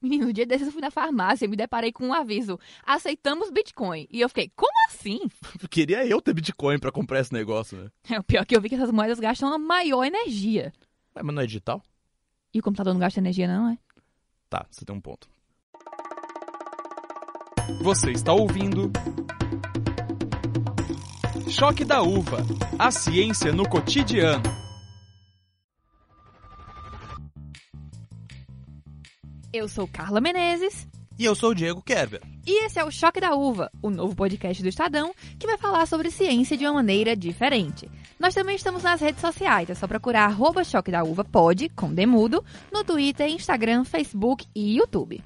Menino, no dia desses eu fui na farmácia e me deparei com um aviso: aceitamos Bitcoin. E eu fiquei, como assim? Queria eu ter Bitcoin pra comprar esse negócio, né? É o pior que eu vi que essas moedas gastam a maior energia. Ué, mas não é digital? E o computador não gasta energia, não, é? Tá, você tem um ponto. Você está ouvindo. Choque da Uva A ciência no cotidiano. Eu sou Carla Menezes. E eu sou o Diego Kerber. E esse é o Choque da Uva, o novo podcast do Estadão que vai falar sobre ciência de uma maneira diferente. Nós também estamos nas redes sociais, é só procurar arroba Choque da Uva pode, com demudo, no Twitter, Instagram, Facebook e YouTube.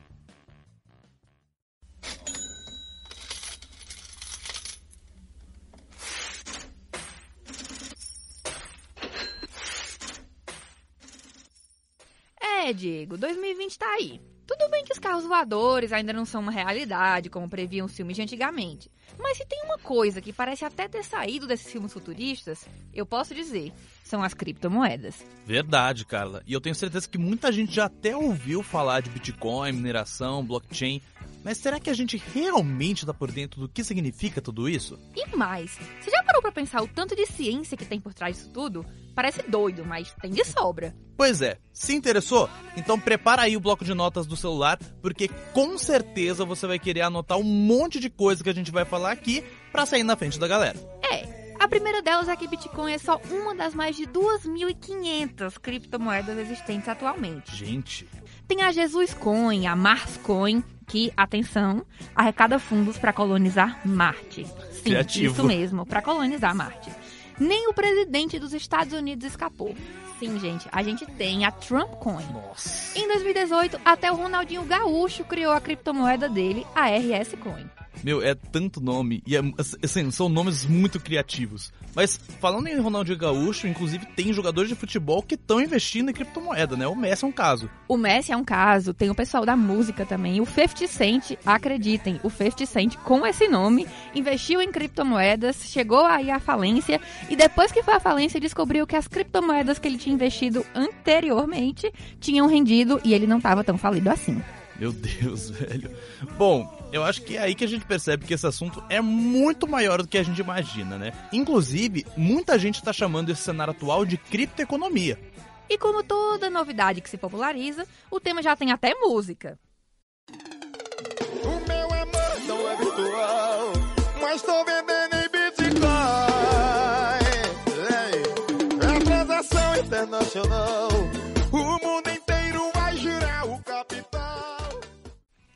Diego, 2020 tá aí. Tudo bem que os carros voadores ainda não são uma realidade, como previam os filmes de antigamente. Mas se tem uma coisa que parece até ter saído desses filmes futuristas, eu posso dizer, são as criptomoedas. Verdade, Carla. E eu tenho certeza que muita gente já até ouviu falar de Bitcoin, mineração, blockchain. Mas será que a gente realmente está por dentro do que significa tudo isso? E mais, você já parou para pensar o tanto de ciência que tem por trás disso tudo? Parece doido, mas tem de sobra. Pois é, se interessou? Então prepara aí o bloco de notas do celular, porque com certeza você vai querer anotar um monte de coisa que a gente vai falar aqui para sair na frente da galera. É, a primeira delas é que Bitcoin é só uma das mais de 2.500 criptomoedas existentes atualmente. Gente. Tem a Jesus Coin, a Mars Coin, que, atenção, arrecada fundos para colonizar Marte. Sim, Criativo. isso mesmo, para colonizar Marte. Nem o presidente dos Estados Unidos escapou. Sim, gente, a gente tem a Trump Coin. Nossa. Em 2018, até o Ronaldinho Gaúcho criou a criptomoeda dele, a RS Coin. Meu, é tanto nome. E é, assim, são nomes muito criativos. Mas falando em Ronaldinho Gaúcho, inclusive tem jogadores de futebol que estão investindo em criptomoeda, né? O Messi é um caso. O Messi é um caso, tem o pessoal da música também. O 50 Cent, acreditem, o 50 Cent com esse nome investiu em criptomoedas, chegou aí à falência e depois que foi à falência descobriu que as criptomoedas que ele tinha investido anteriormente tinham rendido e ele não estava tão falido assim. Meu Deus, velho. Bom, eu acho que é aí que a gente percebe que esse assunto é muito maior do que a gente imagina, né? Inclusive, muita gente está chamando esse cenário atual de criptoeconomia. E como toda novidade que se populariza, o tema já tem até música. O meu amor não é virtual, mas tô vendendo internacional. O mundo inteiro vai girar o capital.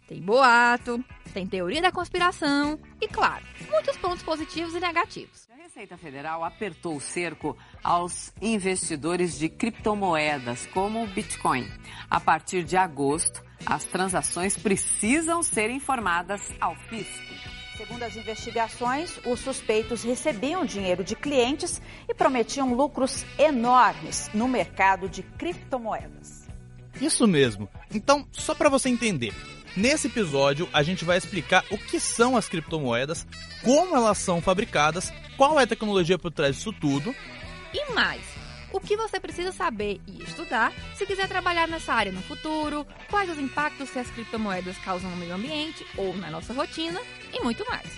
Tem boato, tem teoria da conspiração e, claro, muitos pontos positivos e negativos. A Receita Federal apertou o cerco aos investidores de criptomoedas, como o Bitcoin. A partir de agosto, as transações precisam ser informadas ao fisco. Segundo as investigações, os suspeitos recebiam dinheiro de clientes e prometiam lucros enormes no mercado de criptomoedas. Isso mesmo. Então, só para você entender, nesse episódio a gente vai explicar o que são as criptomoedas, como elas são fabricadas, qual é a tecnologia por trás disso tudo. E mais, o que você precisa saber e estudar se quiser trabalhar nessa área no futuro, quais os impactos que as criptomoedas causam no meio ambiente ou na nossa rotina e muito mais.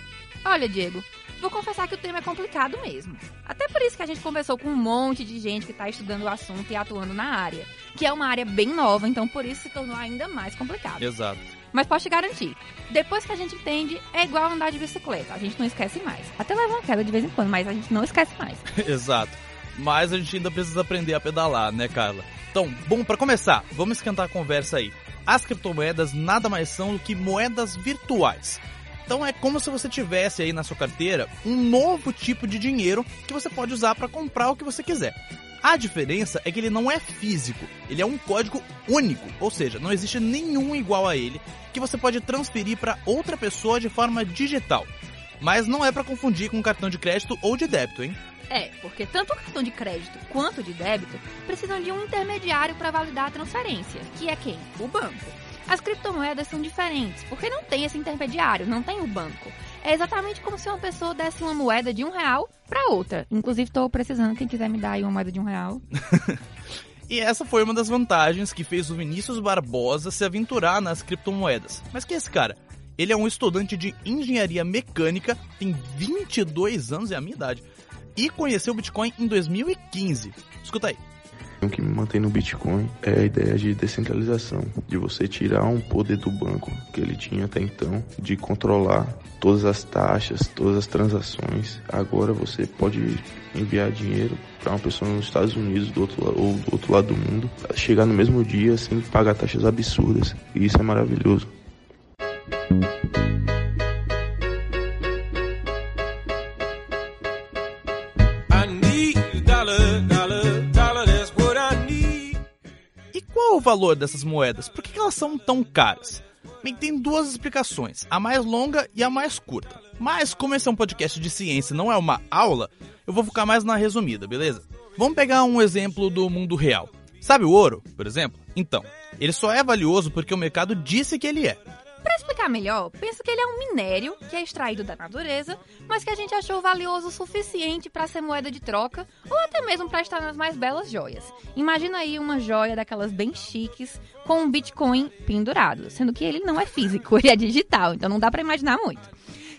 Olha, Diego, vou confessar que o tema é complicado mesmo. Até por isso que a gente conversou com um monte de gente que está estudando o assunto e atuando na área, que é uma área bem nova, então por isso se tornou ainda mais complicado. Exato. Mas posso te garantir, depois que a gente entende, é igual andar de bicicleta, a gente não esquece mais. Até leva uma queda de vez em quando, mas a gente não esquece mais. Exato. Mas a gente ainda precisa aprender a pedalar, né, Carla? Então, bom, para começar, vamos esquentar a conversa aí. As criptomoedas nada mais são do que moedas virtuais. Então é como se você tivesse aí na sua carteira um novo tipo de dinheiro que você pode usar para comprar o que você quiser. A diferença é que ele não é físico, ele é um código único, ou seja, não existe nenhum igual a ele que você pode transferir para outra pessoa de forma digital. Mas não é para confundir com cartão de crédito ou de débito, hein? É, porque tanto o cartão de crédito quanto de débito precisam de um intermediário para validar a transferência, que é quem? O banco. As criptomoedas são diferentes, porque não tem esse intermediário, não tem o banco. É exatamente como se uma pessoa desse uma moeda de um real para outra. Inclusive, estou precisando, quem quiser me dar aí uma moeda de um real. E essa foi uma das vantagens que fez o Vinícius Barbosa se aventurar nas criptomoedas. Mas que é esse cara? Ele é um estudante de engenharia mecânica, tem 22 anos, é a minha idade, e conheceu o Bitcoin em 2015. Escuta aí. O que me mantém no Bitcoin é a ideia de descentralização, de você tirar um poder do banco que ele tinha até então, de controlar todas as taxas, todas as transações. Agora você pode enviar dinheiro para uma pessoa nos Estados Unidos do outro, ou do outro lado do mundo, chegar no mesmo dia sem pagar taxas absurdas. E isso é maravilhoso. E qual o valor dessas moedas? Por que elas são tão caras? Bem, tem duas explicações, a mais longa e a mais curta. Mas como esse é um podcast de ciência não é uma aula, eu vou focar mais na resumida, beleza? Vamos pegar um exemplo do mundo real. Sabe o ouro, por exemplo? Então, ele só é valioso porque o mercado disse que ele é. Para explicar melhor, penso que ele é um minério que é extraído da natureza, mas que a gente achou valioso o suficiente para ser moeda de troca ou até mesmo para estar nas mais belas joias. Imagina aí uma joia daquelas bem chiques com um Bitcoin pendurado, sendo que ele não é físico, ele é digital, então não dá para imaginar muito.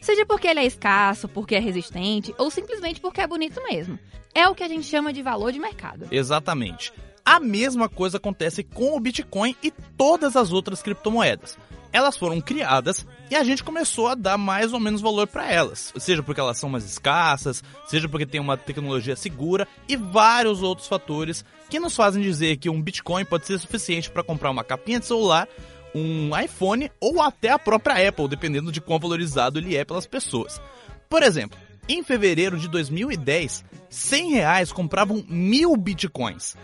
Seja porque ele é escasso, porque é resistente ou simplesmente porque é bonito mesmo. É o que a gente chama de valor de mercado. Exatamente. A mesma coisa acontece com o Bitcoin e todas as outras criptomoedas elas foram criadas e a gente começou a dar mais ou menos valor para elas, seja porque elas são mais escassas, seja porque tem uma tecnologia segura e vários outros fatores que nos fazem dizer que um Bitcoin pode ser suficiente para comprar uma capinha de celular, um iPhone ou até a própria Apple, dependendo de quão valorizado ele é pelas pessoas. Por exemplo, em fevereiro de 2010, 100 reais compravam mil bitcoins.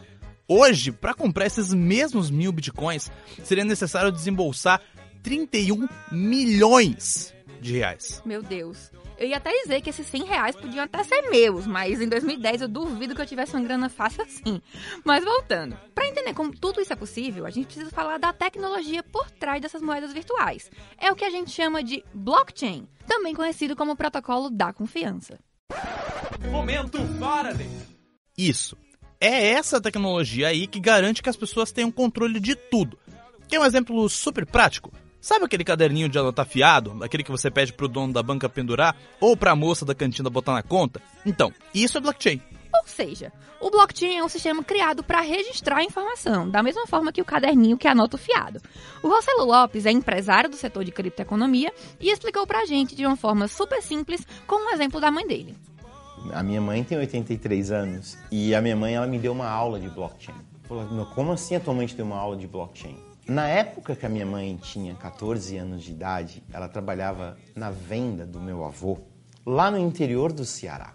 Hoje, para comprar esses mesmos mil bitcoins, seria necessário desembolsar 31 milhões de reais. Meu Deus. Eu ia até dizer que esses 100 reais podiam até ser meus, mas em 2010 eu duvido que eu tivesse uma grana fácil assim. Mas voltando, para entender como tudo isso é possível, a gente precisa falar da tecnologia por trás dessas moedas virtuais. É o que a gente chama de blockchain, também conhecido como protocolo da confiança. Momento Faraday. Isso. É essa tecnologia aí que garante que as pessoas tenham controle de tudo. Quer um exemplo super prático? Sabe aquele caderninho de anotar fiado, aquele que você pede pro dono da banca pendurar ou pra moça da cantina botar na conta? Então, isso é blockchain. Ou seja, o blockchain é um sistema criado para registrar a informação, da mesma forma que o caderninho que anota o fiado. O Rossello Lopes é empresário do setor de criptoeconomia e explicou pra gente de uma forma super simples com um exemplo da mãe dele. A minha mãe tem 83 anos e a minha mãe ela me deu uma aula de blockchain. Falou, como assim a tua mãe te deu uma aula de blockchain? Na época que a minha mãe tinha 14 anos de idade, ela trabalhava na venda do meu avô, lá no interior do Ceará.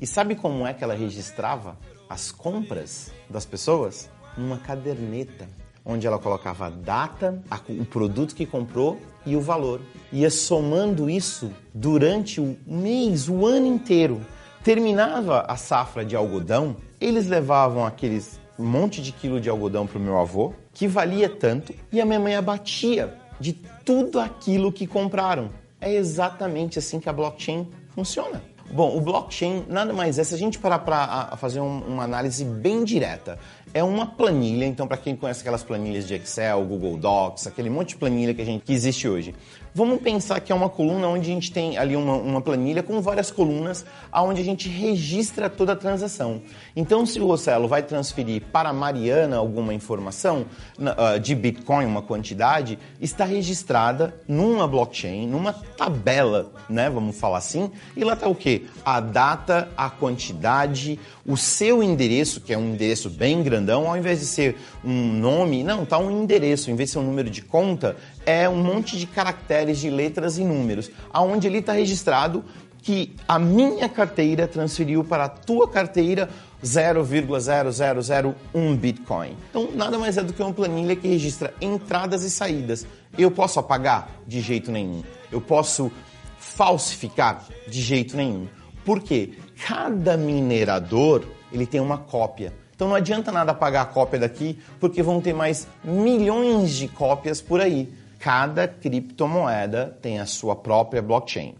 E sabe como é que ela registrava as compras das pessoas? Numa caderneta, onde ela colocava a data, o produto que comprou e o valor. Ia somando isso durante o mês, o ano inteiro. Terminava a safra de algodão, eles levavam aqueles monte de quilo de algodão para o meu avô, que valia tanto, e a minha mãe abatia de tudo aquilo que compraram. É exatamente assim que a blockchain funciona. Bom, o blockchain nada mais é, se a gente parar para fazer um, uma análise bem direta, é uma planilha, então para quem conhece aquelas planilhas de Excel, Google Docs, aquele monte de planilha que, a gente, que existe hoje. Vamos pensar que é uma coluna onde a gente tem ali uma, uma planilha com várias colunas, onde a gente registra toda a transação. Então, se o Rossello vai transferir para a Mariana alguma informação uh, de Bitcoin, uma quantidade, está registrada numa blockchain, numa tabela, né? Vamos falar assim. E lá está o quê? A data, a quantidade, o seu endereço, que é um endereço bem grandão, ao invés de ser um nome, não, está um endereço, em vez de ser um número de conta, é um monte de caracteres, de letras e números, aonde ali está registrado que a minha carteira transferiu para a tua carteira 0,0001 Bitcoin. Então, nada mais é do que uma planilha que registra entradas e saídas. Eu posso apagar? De jeito nenhum. Eu posso falsificar? De jeito nenhum. Por quê? Cada minerador ele tem uma cópia. Então não adianta nada pagar a cópia daqui, porque vão ter mais milhões de cópias por aí cada criptomoeda tem a sua própria blockchain.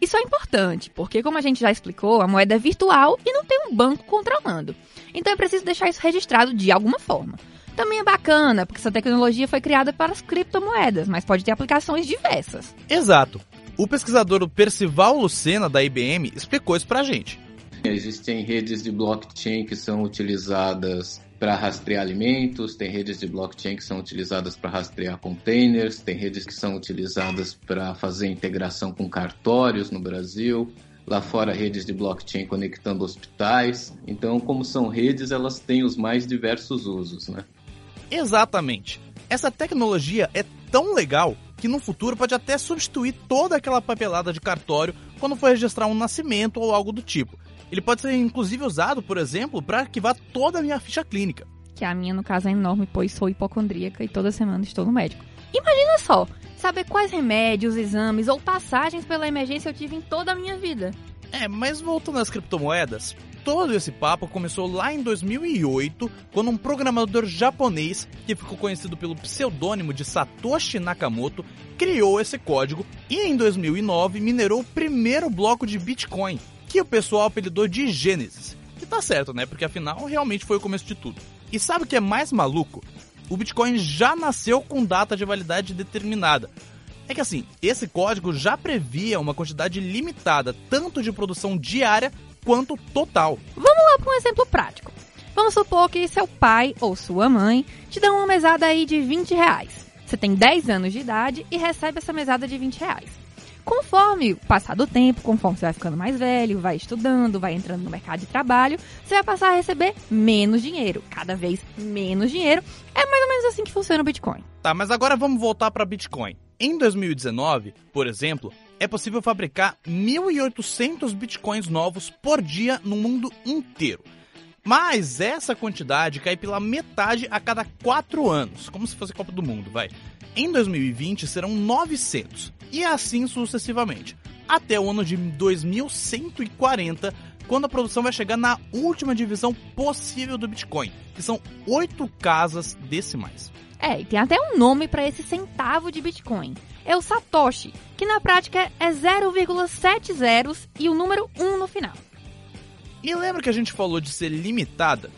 Isso é importante, porque como a gente já explicou, a moeda é virtual e não tem um banco controlando. Então é preciso deixar isso registrado de alguma forma. Também é bacana, porque essa tecnologia foi criada para as criptomoedas, mas pode ter aplicações diversas. Exato. O pesquisador Percival Lucena, da IBM, explicou isso pra gente. Existem redes de blockchain que são utilizadas para rastrear alimentos, tem redes de blockchain que são utilizadas para rastrear containers, tem redes que são utilizadas para fazer integração com cartórios no Brasil, lá fora redes de blockchain conectando hospitais. Então, como são redes, elas têm os mais diversos usos, né? Exatamente. Essa tecnologia é tão legal que no futuro pode até substituir toda aquela papelada de cartório quando for registrar um nascimento ou algo do tipo. Ele pode ser inclusive usado, por exemplo, para arquivar toda a minha ficha clínica. Que a minha, no caso, é enorme, pois sou hipocondríaca e toda semana estou no médico. Imagina só, saber quais remédios, exames ou passagens pela emergência eu tive em toda a minha vida. É, mas voltando às criptomoedas, todo esse papo começou lá em 2008, quando um programador japonês, que ficou conhecido pelo pseudônimo de Satoshi Nakamoto, criou esse código e em 2009 minerou o primeiro bloco de Bitcoin, que o pessoal apelidou de Gênesis. Que tá certo, né? Porque afinal realmente foi o começo de tudo. E sabe o que é mais maluco? O Bitcoin já nasceu com data de validade determinada. É que assim, esse código já previa uma quantidade limitada tanto de produção diária quanto total. Vamos lá para um exemplo prático. Vamos supor que seu pai ou sua mãe te dão uma mesada aí de 20 reais. Você tem 10 anos de idade e recebe essa mesada de 20 reais. Conforme passar do tempo, conforme você vai ficando mais velho, vai estudando, vai entrando no mercado de trabalho, você vai passar a receber menos dinheiro, cada vez menos dinheiro. É mais ou menos assim que funciona o Bitcoin. Tá, mas agora vamos voltar para Bitcoin. Em 2019, por exemplo, é possível fabricar 1.800 bitcoins novos por dia no mundo inteiro. Mas essa quantidade cai pela metade a cada 4 anos, como se fosse Copa do Mundo, vai. Em 2020 serão 900 e assim sucessivamente, até o ano de 2140, quando a produção vai chegar na última divisão possível do Bitcoin, que são 8 casas decimais. É, e tem até um nome para esse centavo de Bitcoin. É o Satoshi, que na prática é 0,7 zeros e o número 1 no final. E lembra que a gente falou de ser limitada?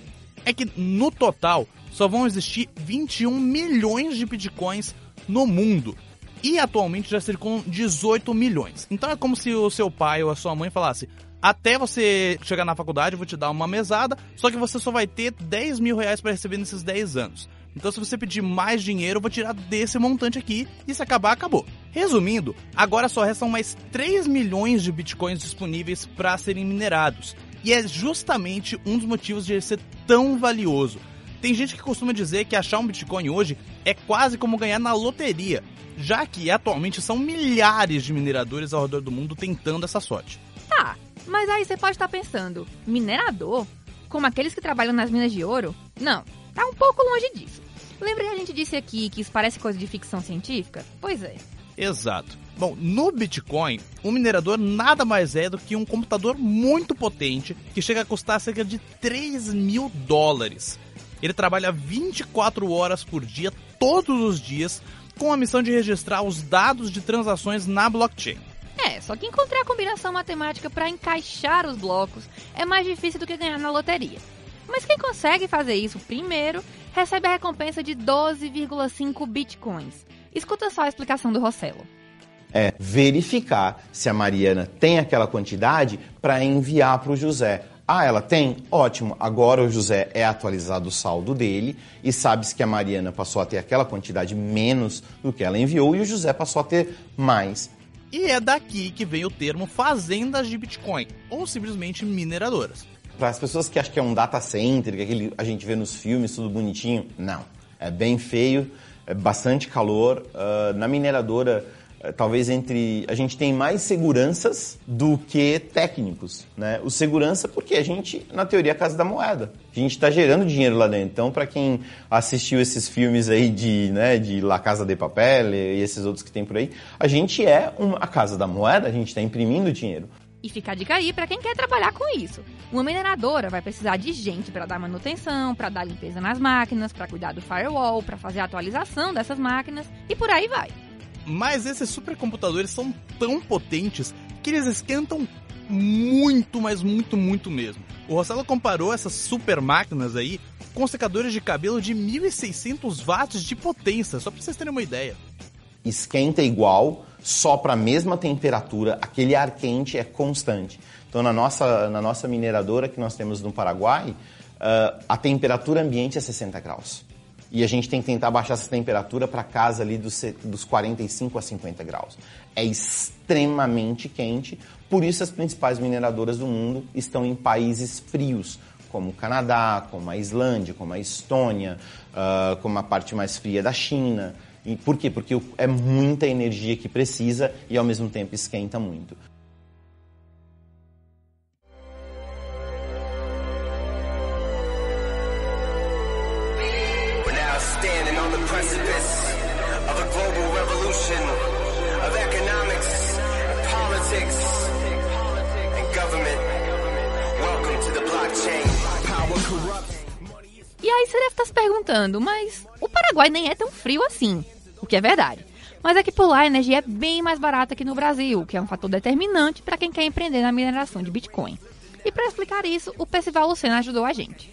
É que no total só vão existir 21 milhões de bitcoins no mundo. E atualmente já circulam 18 milhões. Então é como se o seu pai ou a sua mãe falasse: até você chegar na faculdade, eu vou te dar uma mesada, só que você só vai ter 10 mil reais para receber nesses 10 anos. Então, se você pedir mais dinheiro, eu vou tirar desse montante aqui e se acabar, acabou. Resumindo, agora só restam mais 3 milhões de bitcoins disponíveis para serem minerados. E é justamente um dos motivos de ele ser tão valioso. Tem gente que costuma dizer que achar um Bitcoin hoje é quase como ganhar na loteria, já que atualmente são milhares de mineradores ao redor do mundo tentando essa sorte. Tá, mas aí você pode estar pensando, minerador? Como aqueles que trabalham nas minas de ouro? Não, tá um pouco longe disso. Lembra que a gente disse aqui que isso parece coisa de ficção científica? Pois é. Exato. Bom, no Bitcoin, um minerador nada mais é do que um computador muito potente que chega a custar cerca de 3 mil dólares. Ele trabalha 24 horas por dia, todos os dias, com a missão de registrar os dados de transações na blockchain. É, só que encontrar a combinação matemática para encaixar os blocos é mais difícil do que ganhar na loteria. Mas quem consegue fazer isso primeiro recebe a recompensa de 12,5 bitcoins. Escuta só a explicação do Rossello é verificar se a Mariana tem aquela quantidade para enviar para o José. Ah, ela tem? Ótimo. Agora o José é atualizado o saldo dele e sabe-se que a Mariana passou a ter aquela quantidade menos do que ela enviou e o José passou a ter mais. E é daqui que vem o termo fazendas de Bitcoin, ou simplesmente mineradoras. Para as pessoas que acham que é um data center, que aquele a gente vê nos filmes, tudo bonitinho, não. É bem feio, é bastante calor. Uh, na mineradora é, talvez entre a gente tem mais seguranças do que técnicos, né? O segurança porque a gente, na teoria, é a casa da moeda. A gente está gerando dinheiro lá dentro. Então, para quem assistiu esses filmes aí de, né, de La Casa de Papel e esses outros que tem por aí, a gente é uma, a casa da moeda, a gente está imprimindo dinheiro. E fica dica aí para quem quer trabalhar com isso. Uma mineradora vai precisar de gente para dar manutenção, para dar limpeza nas máquinas, para cuidar do firewall, para fazer a atualização dessas máquinas e por aí vai. Mas esses supercomputadores são tão potentes que eles esquentam muito, mas muito, muito mesmo. O Rossello comparou essas super máquinas aí com secadores de cabelo de 1.600 watts de potência, só para vocês terem uma ideia. Esquenta igual, só para a mesma temperatura, aquele ar quente é constante. Então, na nossa, na nossa mineradora que nós temos no Paraguai, uh, a temperatura ambiente é 60 graus. E a gente tem que tentar baixar essa temperatura para casa ali dos, dos 45 a 50 graus. É extremamente quente, por isso as principais mineradoras do mundo estão em países frios, como o Canadá, como a Islândia, como a Estônia, uh, como a parte mais fria da China. E por quê? Porque é muita energia que precisa e ao mesmo tempo esquenta muito. E aí você deve estar se perguntando, mas o Paraguai nem é tão frio assim. O que é verdade. Mas é que por lá a energia é bem mais barata que no Brasil, que é um fator determinante para quem quer empreender na mineração de Bitcoin. E para explicar isso, o Percival Lucena ajudou a gente.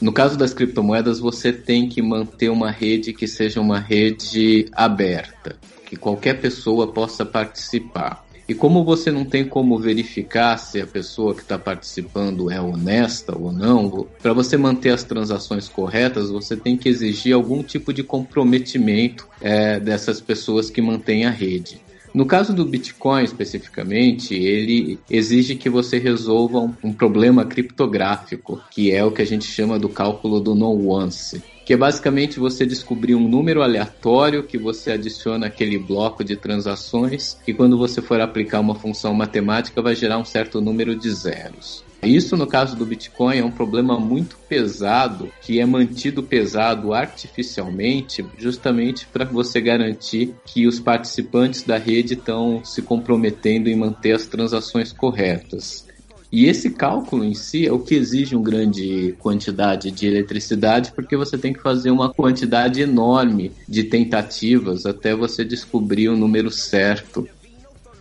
No caso das criptomoedas, você tem que manter uma rede que seja uma rede aberta, que qualquer pessoa possa participar. E como você não tem como verificar se a pessoa que está participando é honesta ou não, para você manter as transações corretas, você tem que exigir algum tipo de comprometimento é, dessas pessoas que mantêm a rede. No caso do Bitcoin especificamente, ele exige que você resolva um, um, problema criptográfico, que é o que a gente chama do cálculo do no-once que é basicamente você descobrir um número aleatório que você adiciona aquele bloco de transações e quando você for aplicar uma função matemática vai gerar um certo número de zeros. Isso, no caso do Bitcoin, é um problema muito pesado, que é mantido pesado artificialmente, justamente para você garantir que os participantes da rede estão se comprometendo em manter as transações corretas. E esse cálculo em si é o que exige uma grande quantidade de eletricidade, porque você tem que fazer uma quantidade enorme de tentativas até você descobrir o número certo.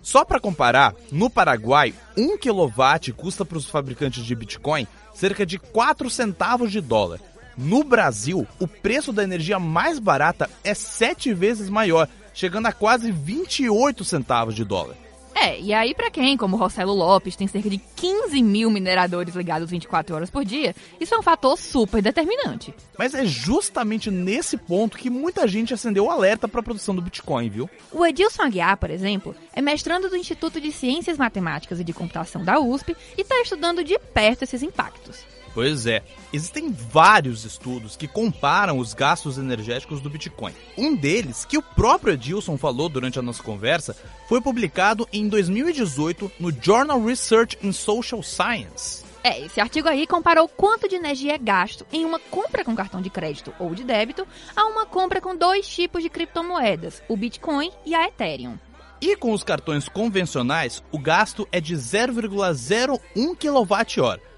Só para comparar, no Paraguai, 1 kW custa para os fabricantes de Bitcoin cerca de 4 centavos de dólar. No Brasil, o preço da energia mais barata é 7 vezes maior, chegando a quase 28 centavos de dólar. É, e aí para quem, como Rossello Lopes, tem cerca de 15 mil mineradores ligados 24 horas por dia, isso é um fator super determinante. Mas é justamente nesse ponto que muita gente acendeu o alerta para a produção do Bitcoin, viu? O Edilson Aguiar, por exemplo, é mestrando do Instituto de Ciências Matemáticas e de Computação da USP e está estudando de perto esses impactos. Pois é, existem vários estudos que comparam os gastos energéticos do Bitcoin. Um deles, que o próprio Edilson falou durante a nossa conversa, foi publicado em 2018 no Journal Research in Social Science. É, esse artigo aí comparou quanto de energia é gasto em uma compra com cartão de crédito ou de débito a uma compra com dois tipos de criptomoedas, o Bitcoin e a Ethereum. E com os cartões convencionais, o gasto é de 0,01 kWh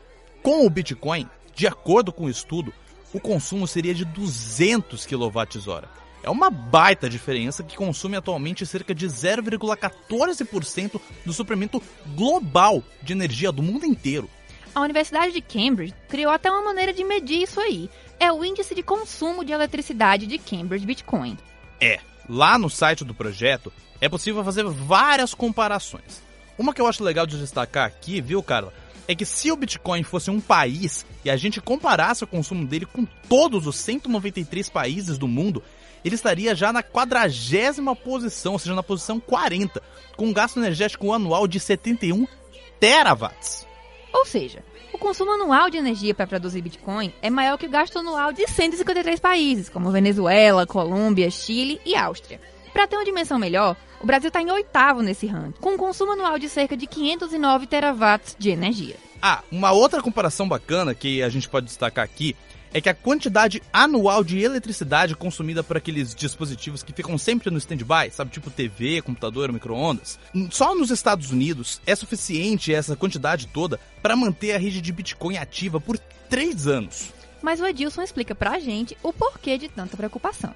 com o Bitcoin, de acordo com o estudo, o consumo seria de 200 kWh. É uma baita diferença que consome atualmente cerca de 0,14% do suprimento global de energia do mundo inteiro. A Universidade de Cambridge criou até uma maneira de medir isso aí. É o índice de consumo de eletricidade de Cambridge Bitcoin. É, lá no site do projeto é possível fazer várias comparações. Uma que eu acho legal de destacar aqui, viu, Carla, é que se o Bitcoin fosse um país e a gente comparasse o consumo dele com todos os 193 países do mundo, ele estaria já na quadragésima posição, ou seja, na posição 40, com um gasto energético anual de 71 terawatts. Ou seja, o consumo anual de energia para produzir Bitcoin é maior que o gasto anual de 153 países, como Venezuela, Colômbia, Chile e Áustria. Para ter uma dimensão melhor, o Brasil está em oitavo nesse ranking, com um consumo anual de cerca de 509 terawatts de energia. Ah, uma outra comparação bacana que a gente pode destacar aqui é que a quantidade anual de eletricidade consumida por aqueles dispositivos que ficam sempre no stand-by, sabe, tipo TV, computador, micro-ondas, só nos Estados Unidos é suficiente essa quantidade toda para manter a rede de Bitcoin ativa por três anos. Mas o Edilson explica pra gente o porquê de tanta preocupação.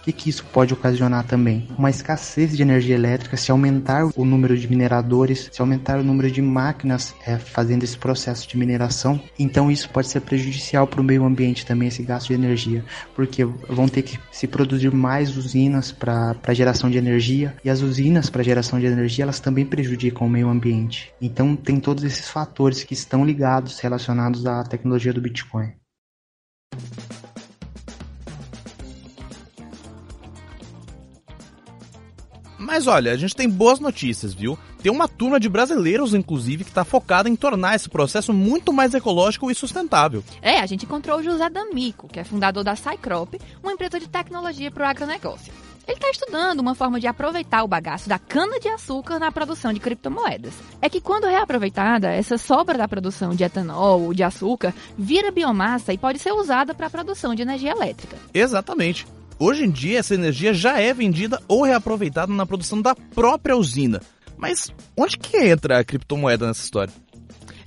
O que, que isso pode ocasionar também? Uma escassez de energia elétrica se aumentar o número de mineradores, se aumentar o número de máquinas é, fazendo esse processo de mineração. Então isso pode ser prejudicial para o meio ambiente também, esse gasto de energia, porque vão ter que se produzir mais usinas para geração de energia e as usinas para geração de energia elas também prejudicam o meio ambiente. Então tem todos esses fatores que estão ligados, relacionados à tecnologia do Bitcoin. Mas olha, a gente tem boas notícias, viu? Tem uma turma de brasileiros, inclusive, que está focada em tornar esse processo muito mais ecológico e sustentável. É, a gente encontrou o José D'Amico, que é fundador da Cycrop, uma empresa de tecnologia para o agronegócio. Ele está estudando uma forma de aproveitar o bagaço da cana-de-açúcar na produção de criptomoedas. É que quando reaproveitada, essa sobra da produção de etanol ou de açúcar vira biomassa e pode ser usada para a produção de energia elétrica. Exatamente. Hoje em dia, essa energia já é vendida ou reaproveitada na produção da própria usina. Mas onde que entra a criptomoeda nessa história?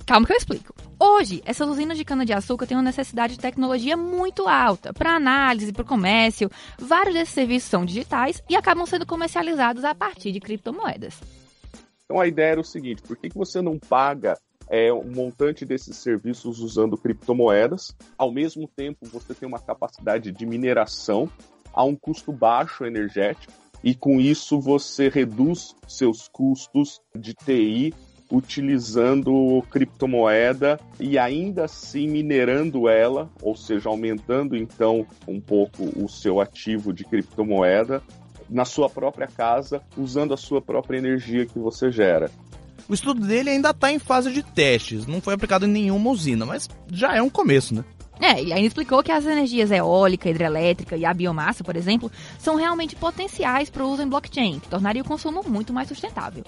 Calma que eu explico. Hoje, essas usinas de cana-de-açúcar têm uma necessidade de tecnologia muito alta para análise, para o comércio. Vários desses serviços são digitais e acabam sendo comercializados a partir de criptomoedas. Então a ideia era o seguinte: por que, que você não paga é, um montante desses serviços usando criptomoedas? Ao mesmo tempo, você tem uma capacidade de mineração a um custo baixo energético e com isso você reduz seus custos de TI utilizando criptomoeda e ainda assim minerando ela, ou seja, aumentando então um pouco o seu ativo de criptomoeda na sua própria casa, usando a sua própria energia que você gera. O estudo dele ainda está em fase de testes, não foi aplicado em nenhuma usina, mas já é um começo, né? É, ele ainda explicou que as energias eólica, hidrelétrica e a biomassa, por exemplo, são realmente potenciais para o uso em blockchain, que tornaria o consumo muito mais sustentável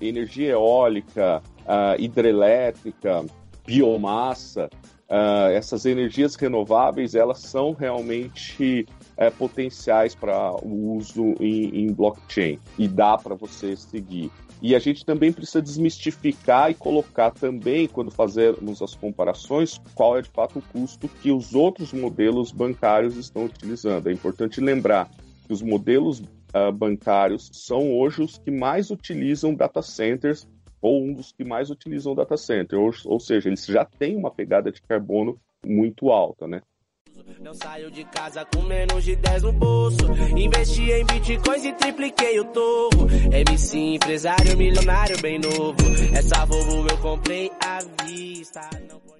energia eólica, uh, hidrelétrica, biomassa, uh, essas energias renováveis, elas são realmente uh, potenciais para o uso em, em blockchain e dá para você seguir. E a gente também precisa desmistificar e colocar também, quando fazermos as comparações, qual é de fato o custo que os outros modelos bancários estão utilizando. É importante lembrar que os modelos uh, bancários são hoje os que mais utilizam data centers ou um dos que mais utilizam data center, ou, ou seja, eles já têm uma pegada de carbono muito alta, né? Não saio de casa com menos de 10 no bolso. Investi em bitcoins e tripliquei o torro. MC empresário milionário bem novo. Essa Volvo eu comprei à vista. Não...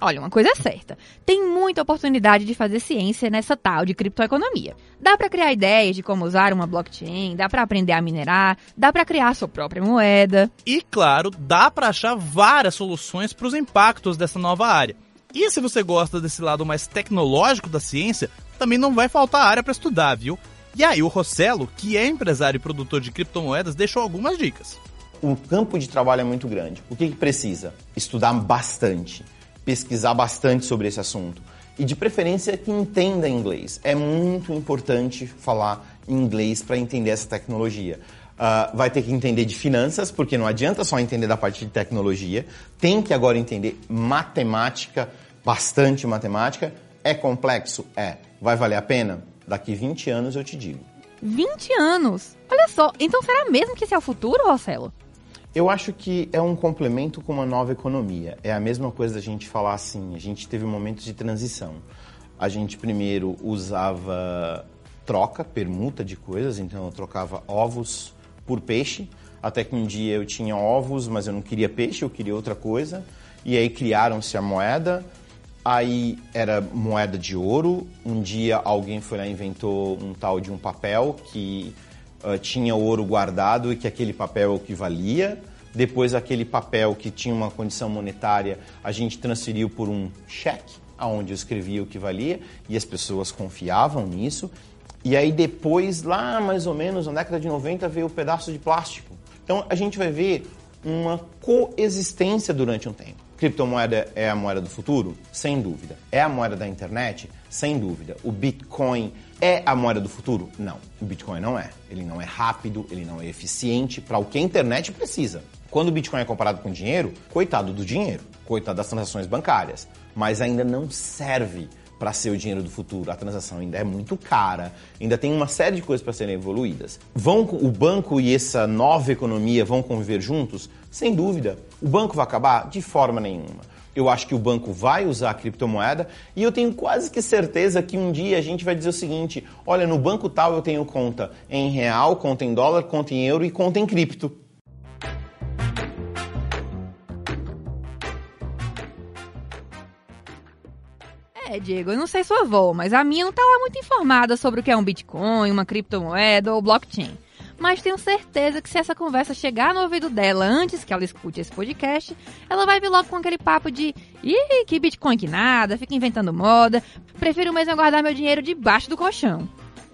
Olha, uma coisa é certa: tem muita oportunidade de fazer ciência nessa tal de criptoeconomia. Dá para criar ideias de como usar uma blockchain, dá para aprender a minerar, dá para criar sua própria moeda. E claro, dá para achar várias soluções para os impactos dessa nova área. E se você gosta desse lado mais tecnológico da ciência, também não vai faltar área para estudar, viu? E aí o Rossello, que é empresário e produtor de criptomoedas, deixou algumas dicas. O campo de trabalho é muito grande. O que, que precisa? Estudar bastante pesquisar bastante sobre esse assunto. E de preferência que entenda inglês. É muito importante falar inglês para entender essa tecnologia. Uh, vai ter que entender de finanças, porque não adianta só entender da parte de tecnologia. Tem que agora entender matemática, bastante matemática. É complexo? É. Vai valer a pena? Daqui 20 anos eu te digo. 20 anos? Olha só, então será mesmo que esse é o futuro, Rossello? Eu acho que é um complemento com uma nova economia. É a mesma coisa da gente falar assim, a gente teve momentos de transição. A gente primeiro usava troca, permuta de coisas, então eu trocava ovos por peixe, até que um dia eu tinha ovos, mas eu não queria peixe, eu queria outra coisa, e aí criaram-se a moeda, aí era moeda de ouro, um dia alguém foi lá e inventou um tal de um papel que uh, tinha ouro guardado e que aquele papel equivalia. Depois, aquele papel que tinha uma condição monetária, a gente transferiu por um cheque, aonde eu escrevia o que valia, e as pessoas confiavam nisso. E aí depois, lá mais ou menos na década de 90, veio o pedaço de plástico. Então a gente vai ver uma coexistência durante um tempo. Criptomoeda é a moeda do futuro? Sem dúvida. É a moeda da internet? Sem dúvida. O Bitcoin é a moeda do futuro? Não. O Bitcoin não é. Ele não é rápido, ele não é eficiente para o que a internet precisa. Quando o Bitcoin é comparado com dinheiro, coitado do dinheiro, coitado das transações bancárias, mas ainda não serve para ser o dinheiro do futuro. A transação ainda é muito cara, ainda tem uma série de coisas para serem evoluídas. Vão o banco e essa nova economia vão conviver juntos? Sem dúvida. O banco vai acabar de forma nenhuma. Eu acho que o banco vai usar a criptomoeda e eu tenho quase que certeza que um dia a gente vai dizer o seguinte: olha, no banco tal eu tenho conta em real, conta em dólar, conta em euro e conta em cripto. É, Diego, eu não sei sua avó, mas a minha não tá lá muito informada sobre o que é um Bitcoin, uma criptomoeda ou blockchain. Mas tenho certeza que se essa conversa chegar no ouvido dela antes que ela escute esse podcast, ela vai vir logo com aquele papo de ih, que Bitcoin que nada, fica inventando moda, prefiro mesmo guardar meu dinheiro debaixo do colchão.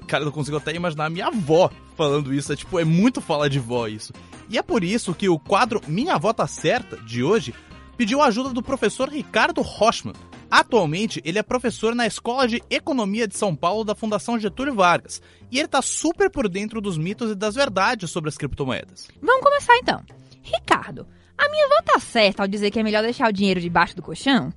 Cara, eu consigo até imaginar a minha avó falando isso. É tipo, é muito falar de vó isso. E é por isso que o quadro Minha Avó Tá Certa, de hoje, pediu a ajuda do professor Ricardo Rochman. Atualmente, ele é professor na Escola de Economia de São Paulo da Fundação Getúlio Vargas. E ele tá super por dentro dos mitos e das verdades sobre as criptomoedas. Vamos começar então. Ricardo, a minha avó tá certa ao dizer que é melhor deixar o dinheiro debaixo do colchão?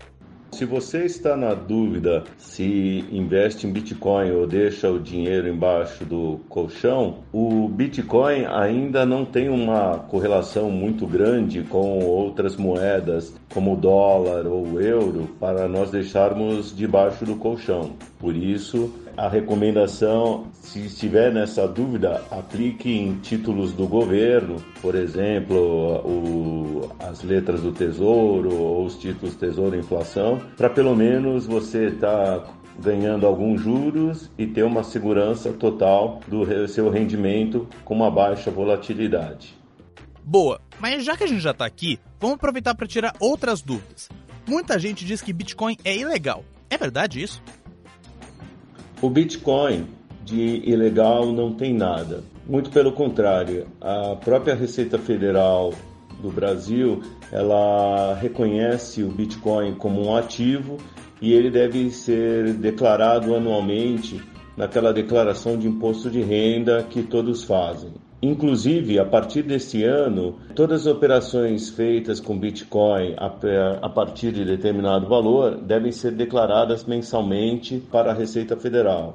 Se você está na dúvida se investe em Bitcoin ou deixa o dinheiro embaixo do colchão, o Bitcoin ainda não tem uma correlação muito grande com outras moedas, como o dólar ou o euro, para nós deixarmos debaixo do colchão. Por isso, a recomendação, se estiver nessa dúvida, aplique em títulos do governo, por exemplo, o, as letras do Tesouro ou os títulos Tesouro Inflação, para pelo menos você estar tá ganhando alguns juros e ter uma segurança total do seu rendimento com uma baixa volatilidade. Boa, mas já que a gente já está aqui, vamos aproveitar para tirar outras dúvidas. Muita gente diz que Bitcoin é ilegal. É verdade isso? O Bitcoin de ilegal não tem nada. Muito pelo contrário, a própria Receita Federal do Brasil, ela reconhece o Bitcoin como um ativo e ele deve ser declarado anualmente naquela declaração de imposto de renda que todos fazem. Inclusive, a partir deste ano, todas as operações feitas com Bitcoin a partir de determinado valor devem ser declaradas mensalmente para a Receita Federal.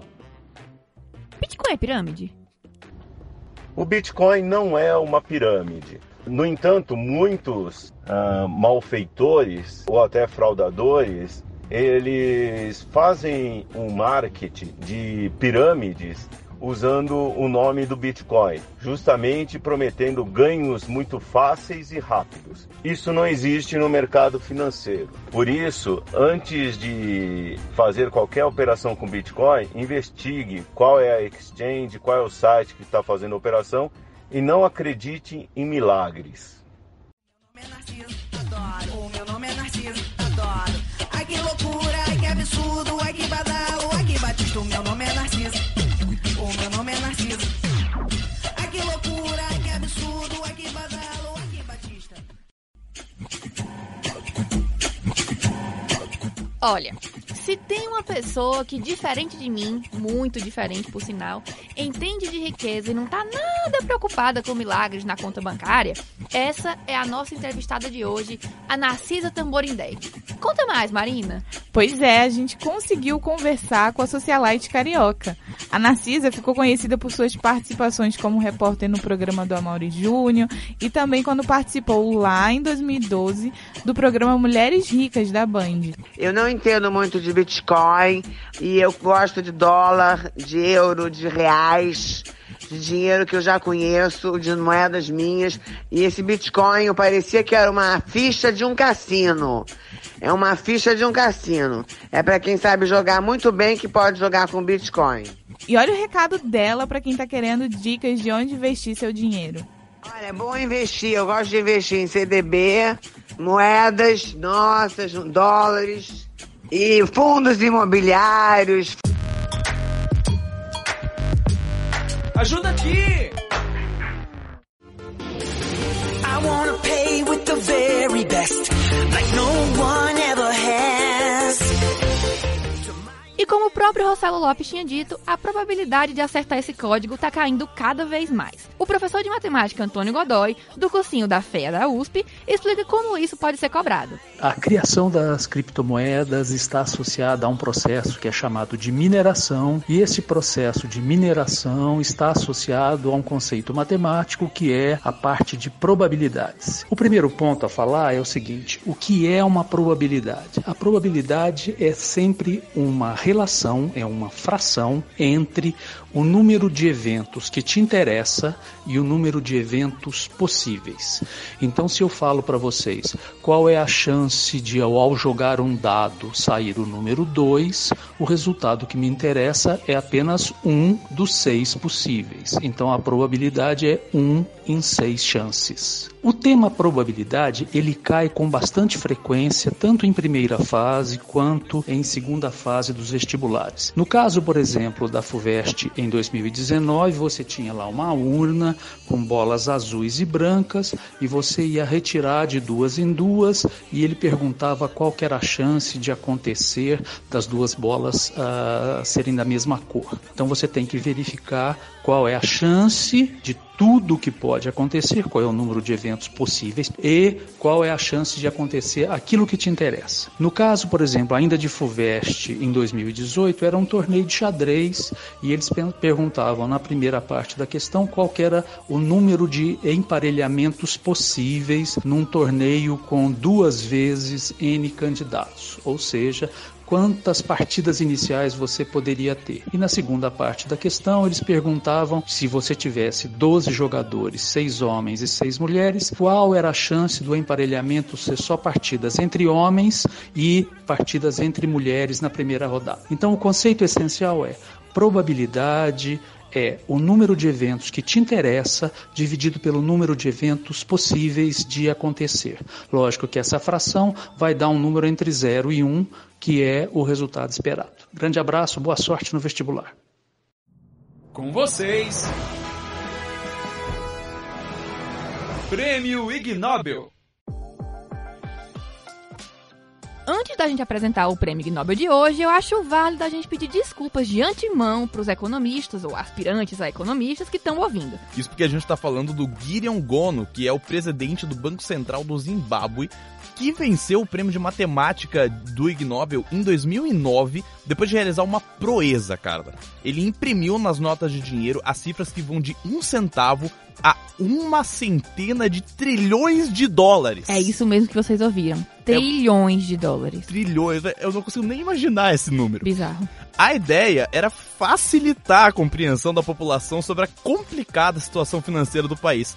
Bitcoin é pirâmide? O Bitcoin não é uma pirâmide. No entanto, muitos uh, malfeitores ou até fraudadores eles fazem um marketing de pirâmides usando o nome do Bitcoin, justamente prometendo ganhos muito fáceis e rápidos. Isso não existe no mercado financeiro. Por isso, antes de fazer qualquer operação com Bitcoin, investigue qual é a exchange, qual é o site que está fazendo a operação e não acredite em milagres. Meu nome é Narciso, adoro. Ai que loucura, ai que absurdo, ai que badalo, ai que batista, meu nome Olha, se tem uma pessoa que, diferente de mim, muito diferente por sinal, entende de riqueza e não tá nada preocupada com milagres na conta bancária, essa é a nossa entrevistada de hoje, a Narcisa Tamborindé. Conta mais, Marina. Pois é, a gente conseguiu conversar com a socialite carioca. A Narcisa ficou conhecida por suas participações como repórter no programa do Amaury Júnior e também quando participou lá em 2012 do programa Mulheres Ricas da Band. Eu não entendo muito de Bitcoin e eu gosto de dólar, de euro, de reais, de dinheiro que eu já conheço, de moedas minhas. E esse Bitcoin parecia que era uma ficha de um cassino. É uma ficha de um cassino. É para quem sabe jogar muito bem que pode jogar com Bitcoin. E olha o recado dela para quem tá querendo dicas de onde investir seu dinheiro. Olha, é bom investir. Eu gosto de investir em CDB, moedas nossas, dólares e fundos imobiliários. Ajuda aqui! I wanna pay with the very best, like no one ever has. como o próprio Rossello Lopes tinha dito, a probabilidade de acertar esse código está caindo cada vez mais. O professor de matemática Antônio Godoy, do cursinho da FEA da USP, explica como isso pode ser cobrado. A criação das criptomoedas está associada a um processo que é chamado de mineração, e esse processo de mineração está associado a um conceito matemático que é a parte de probabilidades. O primeiro ponto a falar é o seguinte: o que é uma probabilidade? A probabilidade é sempre uma relação, é uma fração entre o número de eventos que te interessa e o número de eventos possíveis. Então, se eu falo para vocês qual é a chance de ao jogar um dado, sair o número 2, o resultado que me interessa é apenas um dos seis possíveis. Então, a probabilidade é 1 um em 6 chances. O tema probabilidade ele cai com bastante frequência tanto em primeira fase quanto em segunda fase dos vestibulares. No caso, por exemplo, da Fuvest em 2019, você tinha lá uma urna com bolas azuis e brancas e você ia retirar de duas em duas e ele perguntava qual era a chance de acontecer das duas bolas uh, serem da mesma cor. Então você tem que verificar qual é a chance de tudo que pode acontecer, qual é o número de eventos possíveis e qual é a chance de acontecer aquilo que te interessa. No caso, por exemplo, ainda de Fuvest em 2018, era um torneio de xadrez e eles perguntavam na primeira parte da questão qual era o número de emparelhamentos possíveis num torneio com duas vezes N candidatos, ou seja, quantas partidas iniciais você poderia ter. E na segunda parte da questão, eles perguntavam se você tivesse 12 jogadores, 6 homens e 6 mulheres, qual era a chance do emparelhamento ser só partidas entre homens e partidas entre mulheres na primeira rodada. Então, o conceito essencial é probabilidade, é o número de eventos que te interessa dividido pelo número de eventos possíveis de acontecer. Lógico que essa fração vai dar um número entre 0 e 1, um, que é o resultado esperado. Grande abraço, boa sorte no vestibular. Com vocês, Prêmio Ig Nobel. Antes da gente apresentar o prêmio Ig Nobel de hoje, eu acho válido a gente pedir desculpas de antemão para os economistas ou aspirantes a economistas que estão ouvindo. Isso porque a gente está falando do Gideon Gono, que é o presidente do Banco Central do Zimbábue, que venceu o prêmio de matemática do Ig Nobel em 2009, depois de realizar uma proeza, cara. Ele imprimiu nas notas de dinheiro as cifras que vão de um centavo a uma centena de trilhões de dólares. É isso mesmo que vocês ouviram. Trilhões é... de dólares. Trilhões, eu não consigo nem imaginar esse número. Bizarro. A ideia era facilitar a compreensão da população sobre a complicada situação financeira do país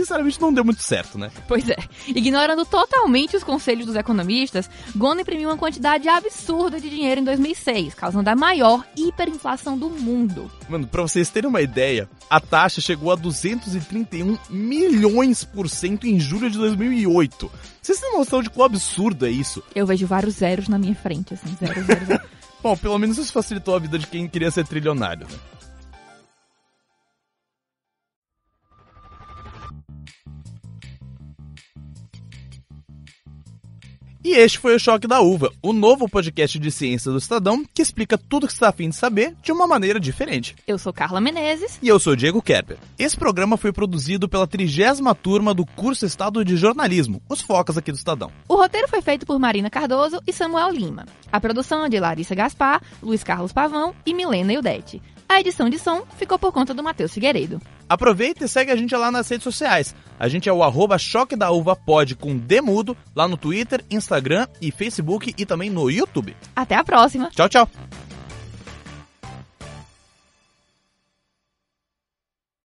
sinceramente não deu muito certo, né? Pois é. Ignorando totalmente os conselhos dos economistas, Gono imprimiu uma quantidade absurda de dinheiro em 2006, causando a maior hiperinflação do mundo. Mano, pra vocês terem uma ideia, a taxa chegou a 231 milhões por cento em julho de 2008. Vocês têm noção de quão absurdo é isso? Eu vejo vários zeros na minha frente, assim, zero, zero, zero. Bom, pelo menos isso facilitou a vida de quem queria ser trilionário, né? E este foi o Choque da Uva, o novo podcast de ciência do Estadão que explica tudo o que você está afim de saber de uma maneira diferente. Eu sou Carla Menezes. E eu sou Diego Kerper. Esse programa foi produzido pela trigésima turma do curso Estado de Jornalismo, os focas aqui do Estadão. O roteiro foi feito por Marina Cardoso e Samuel Lima. A produção é de Larissa Gaspar, Luiz Carlos Pavão e Milena Eudete. A edição de som ficou por conta do Matheus Figueiredo. Aproveita e segue a gente lá nas redes sociais. A gente é o arroba Choque da Uva Pod com Demudo, lá no Twitter, Instagram e Facebook e também no YouTube. Até a próxima. Tchau, tchau.